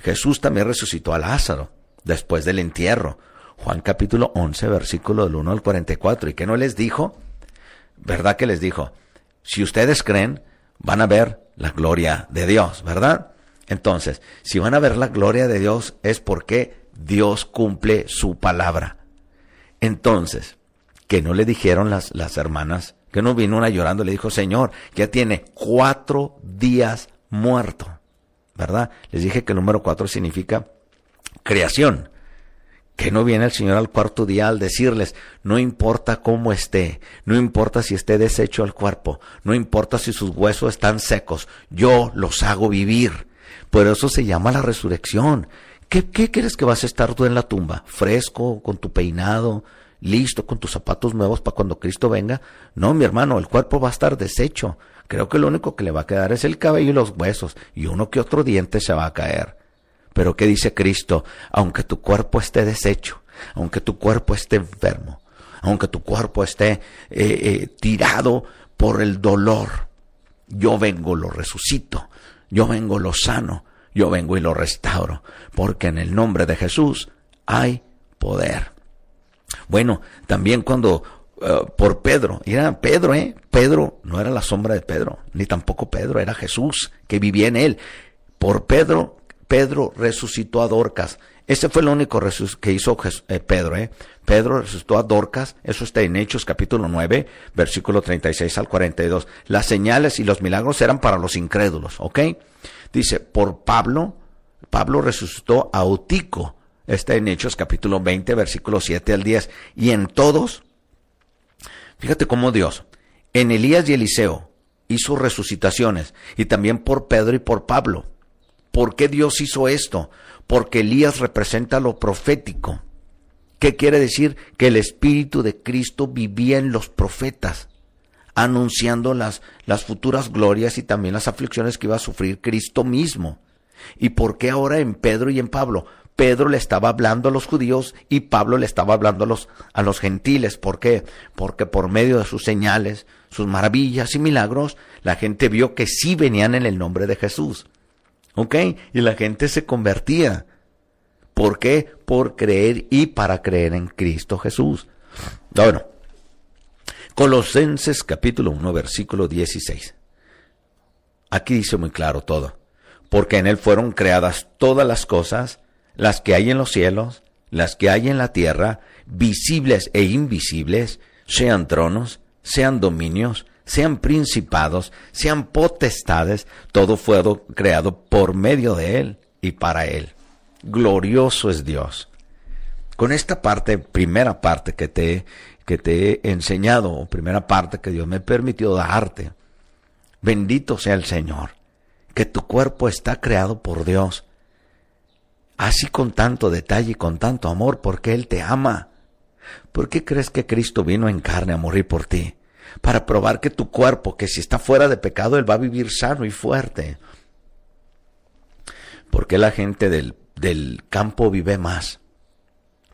Jesús también resucitó a Lázaro, después del entierro. Juan capítulo 11, versículo del 1 al 44. ¿Y qué no les dijo? ¿Verdad que les dijo? Si ustedes creen, van a ver la gloria de Dios, ¿verdad? Entonces, si van a ver la gloria de Dios es porque Dios cumple su palabra. Entonces, que no le dijeron las, las hermanas, que no vino una llorando, le dijo, Señor, ya tiene cuatro días muerto, ¿verdad? Les dije que el número cuatro significa creación. Que no viene el Señor al cuarto día al decirles, no importa cómo esté, no importa si esté deshecho el cuerpo, no importa si sus huesos están secos, yo los hago vivir. Por eso se llama la resurrección. ¿Qué, ¿Qué crees que vas a estar tú en la tumba? ¿Fresco, con tu peinado, listo, con tus zapatos nuevos para cuando Cristo venga? No, mi hermano, el cuerpo va a estar deshecho. Creo que lo único que le va a quedar es el cabello y los huesos, y uno que otro diente se va a caer. Pero ¿qué dice Cristo? Aunque tu cuerpo esté deshecho, aunque tu cuerpo esté enfermo, aunque tu cuerpo esté eh, eh, tirado por el dolor, yo vengo, lo resucito, yo vengo, lo sano, yo vengo y lo restauro, porque en el nombre de Jesús hay poder. Bueno, también cuando eh, por Pedro, era Pedro, ¿eh? Pedro no era la sombra de Pedro, ni tampoco Pedro, era Jesús que vivía en él. Por Pedro Pedro resucitó a Dorcas. Ese fue lo único que hizo eh, Pedro. ¿eh? Pedro resucitó a Dorcas. Eso está en Hechos capítulo 9, versículo 36 al 42. Las señales y los milagros eran para los incrédulos. ¿Ok? Dice, por Pablo, Pablo resucitó a Utico. Está en Hechos capítulo 20, versículo 7 al 10. Y en todos, fíjate cómo Dios, en Elías y Eliseo hizo resucitaciones. Y también por Pedro y por Pablo. ¿Por qué Dios hizo esto? Porque Elías representa lo profético. ¿Qué quiere decir? Que el Espíritu de Cristo vivía en los profetas, anunciando las, las futuras glorias y también las aflicciones que iba a sufrir Cristo mismo. ¿Y por qué ahora en Pedro y en Pablo? Pedro le estaba hablando a los judíos y Pablo le estaba hablando a los, a los gentiles. ¿Por qué? Porque por medio de sus señales, sus maravillas y milagros, la gente vio que sí venían en el nombre de Jesús. ¿Ok? Y la gente se convertía. ¿Por qué? Por creer y para creer en Cristo Jesús. Bueno, Colosenses capítulo 1, versículo 16. Aquí dice muy claro todo. Porque en Él fueron creadas todas las cosas, las que hay en los cielos, las que hay en la tierra, visibles e invisibles, sean tronos, sean dominios, sean principados, sean potestades, todo fue creado por medio de Él y para Él. Glorioso es Dios. Con esta parte, primera parte que te, que te he enseñado, o primera parte que Dios me permitió darte, bendito sea el Señor, que tu cuerpo está creado por Dios, así con tanto detalle y con tanto amor, porque Él te ama. ¿Por qué crees que Cristo vino en carne a morir por ti? Para probar que tu cuerpo, que si está fuera de pecado, Él va a vivir sano y fuerte. ¿Por qué la gente del, del campo vive más?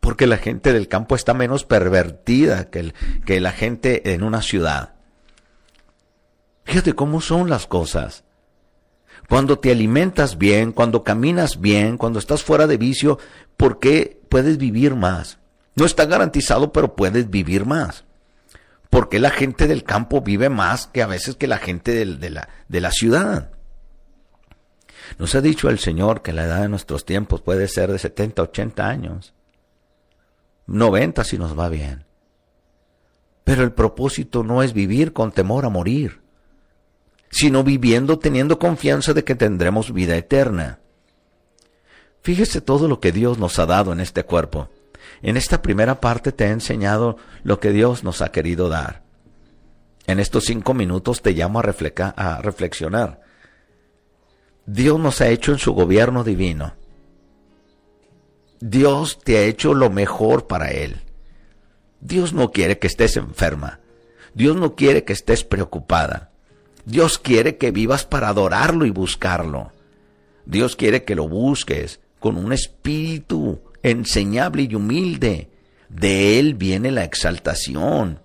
Porque la gente del campo está menos pervertida que, el, que la gente en una ciudad. Fíjate cómo son las cosas. Cuando te alimentas bien, cuando caminas bien, cuando estás fuera de vicio, ¿por qué puedes vivir más? No está garantizado, pero puedes vivir más. Porque la gente del campo vive más que a veces que la gente de, la, de la ciudad. Nos ha dicho el Señor que la edad de nuestros tiempos puede ser de 70, 80 años. 90 si nos va bien. Pero el propósito no es vivir con temor a morir, sino viviendo teniendo confianza de que tendremos vida eterna. Fíjese todo lo que Dios nos ha dado en este cuerpo. En esta primera parte te he enseñado lo que Dios nos ha querido dar. En estos cinco minutos te llamo a, a reflexionar. Dios nos ha hecho en su gobierno divino. Dios te ha hecho lo mejor para Él. Dios no quiere que estés enferma. Dios no quiere que estés preocupada. Dios quiere que vivas para adorarlo y buscarlo. Dios quiere que lo busques con un espíritu enseñable y humilde. De Él viene la exaltación.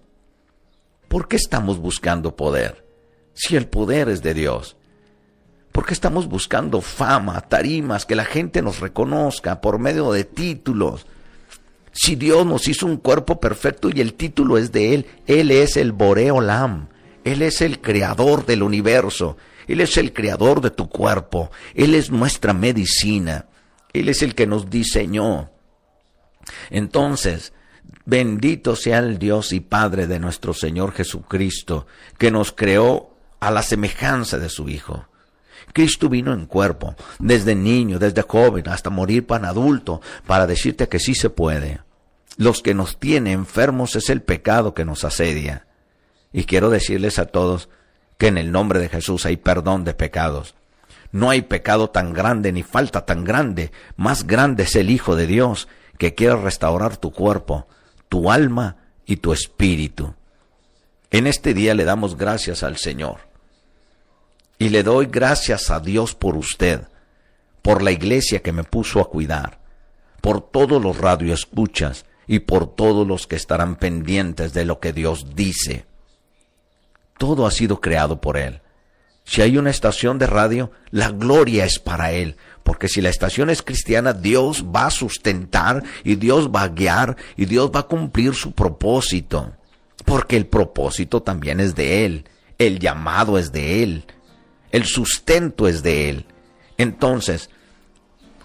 ¿Por qué estamos buscando poder? Si el poder es de Dios. ¿Por qué estamos buscando fama, tarimas, que la gente nos reconozca por medio de títulos? Si Dios nos hizo un cuerpo perfecto y el título es de Él, Él es el Boreolam, Él es el creador del universo, Él es el creador de tu cuerpo, Él es nuestra medicina, Él es el que nos diseñó. Entonces, bendito sea el Dios y Padre de nuestro Señor Jesucristo, que nos creó a la semejanza de su Hijo. Cristo vino en cuerpo, desde niño, desde joven, hasta morir para adulto, para decirte que sí se puede. Los que nos tiene enfermos es el pecado que nos asedia. Y quiero decirles a todos que en el nombre de Jesús hay perdón de pecados. No hay pecado tan grande ni falta tan grande. Más grande es el Hijo de Dios que quiere restaurar tu cuerpo, tu alma y tu espíritu. En este día le damos gracias al Señor. Y le doy gracias a Dios por usted, por la iglesia que me puso a cuidar, por todos los radioescuchas y por todos los que estarán pendientes de lo que Dios dice. Todo ha sido creado por Él. Si hay una estación de radio, la gloria es para Él, porque si la estación es cristiana, Dios va a sustentar y Dios va a guiar y Dios va a cumplir su propósito, porque el propósito también es de Él, el llamado es de Él, el sustento es de Él. Entonces,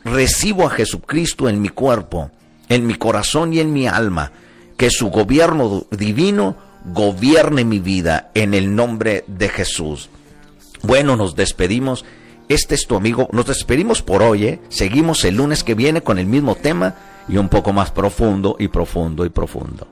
recibo a Jesucristo en mi cuerpo, en mi corazón y en mi alma, que su gobierno divino gobierne mi vida en el nombre de Jesús. Bueno, nos despedimos. Este es tu amigo. Nos despedimos por hoy. ¿eh? Seguimos el lunes que viene con el mismo tema y un poco más profundo y profundo y profundo.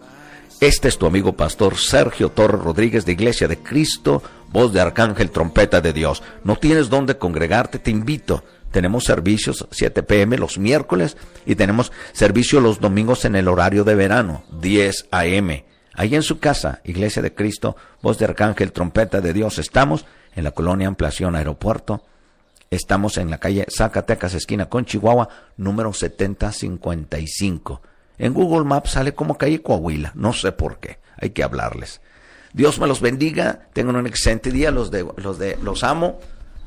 Este es tu amigo pastor Sergio Torres Rodríguez de Iglesia de Cristo, voz de Arcángel, trompeta de Dios. No tienes dónde congregarte, te invito tenemos servicios 7 pm los miércoles y tenemos servicio los domingos en el horario de verano, 10 am. Ahí en su casa, Iglesia de Cristo, voz de Arcángel, trompeta de Dios, estamos en la colonia Ampliación Aeropuerto. Estamos en la calle Zacatecas, esquina con Chihuahua, número 7055. En Google Maps sale como calle Coahuila, no sé por qué, hay que hablarles. Dios me los bendiga, tengan un excelente día, los de los de los amo.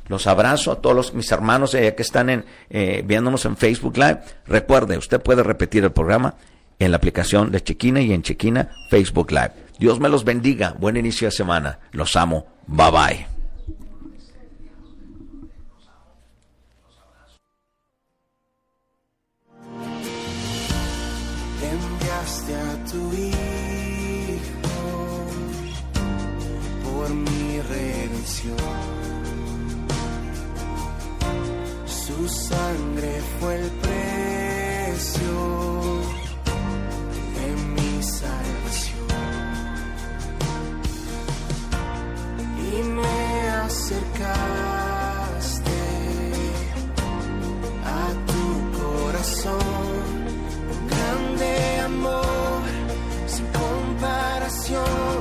Los abrazo a todos mis hermanos que están en, eh, viéndonos en Facebook Live. Recuerde, usted puede repetir el programa en la aplicación de Chequina y en Chequina Facebook Live. Dios me los bendiga. Buen inicio de semana. Los amo. Bye bye. corazón. Un grande amor sin comparación.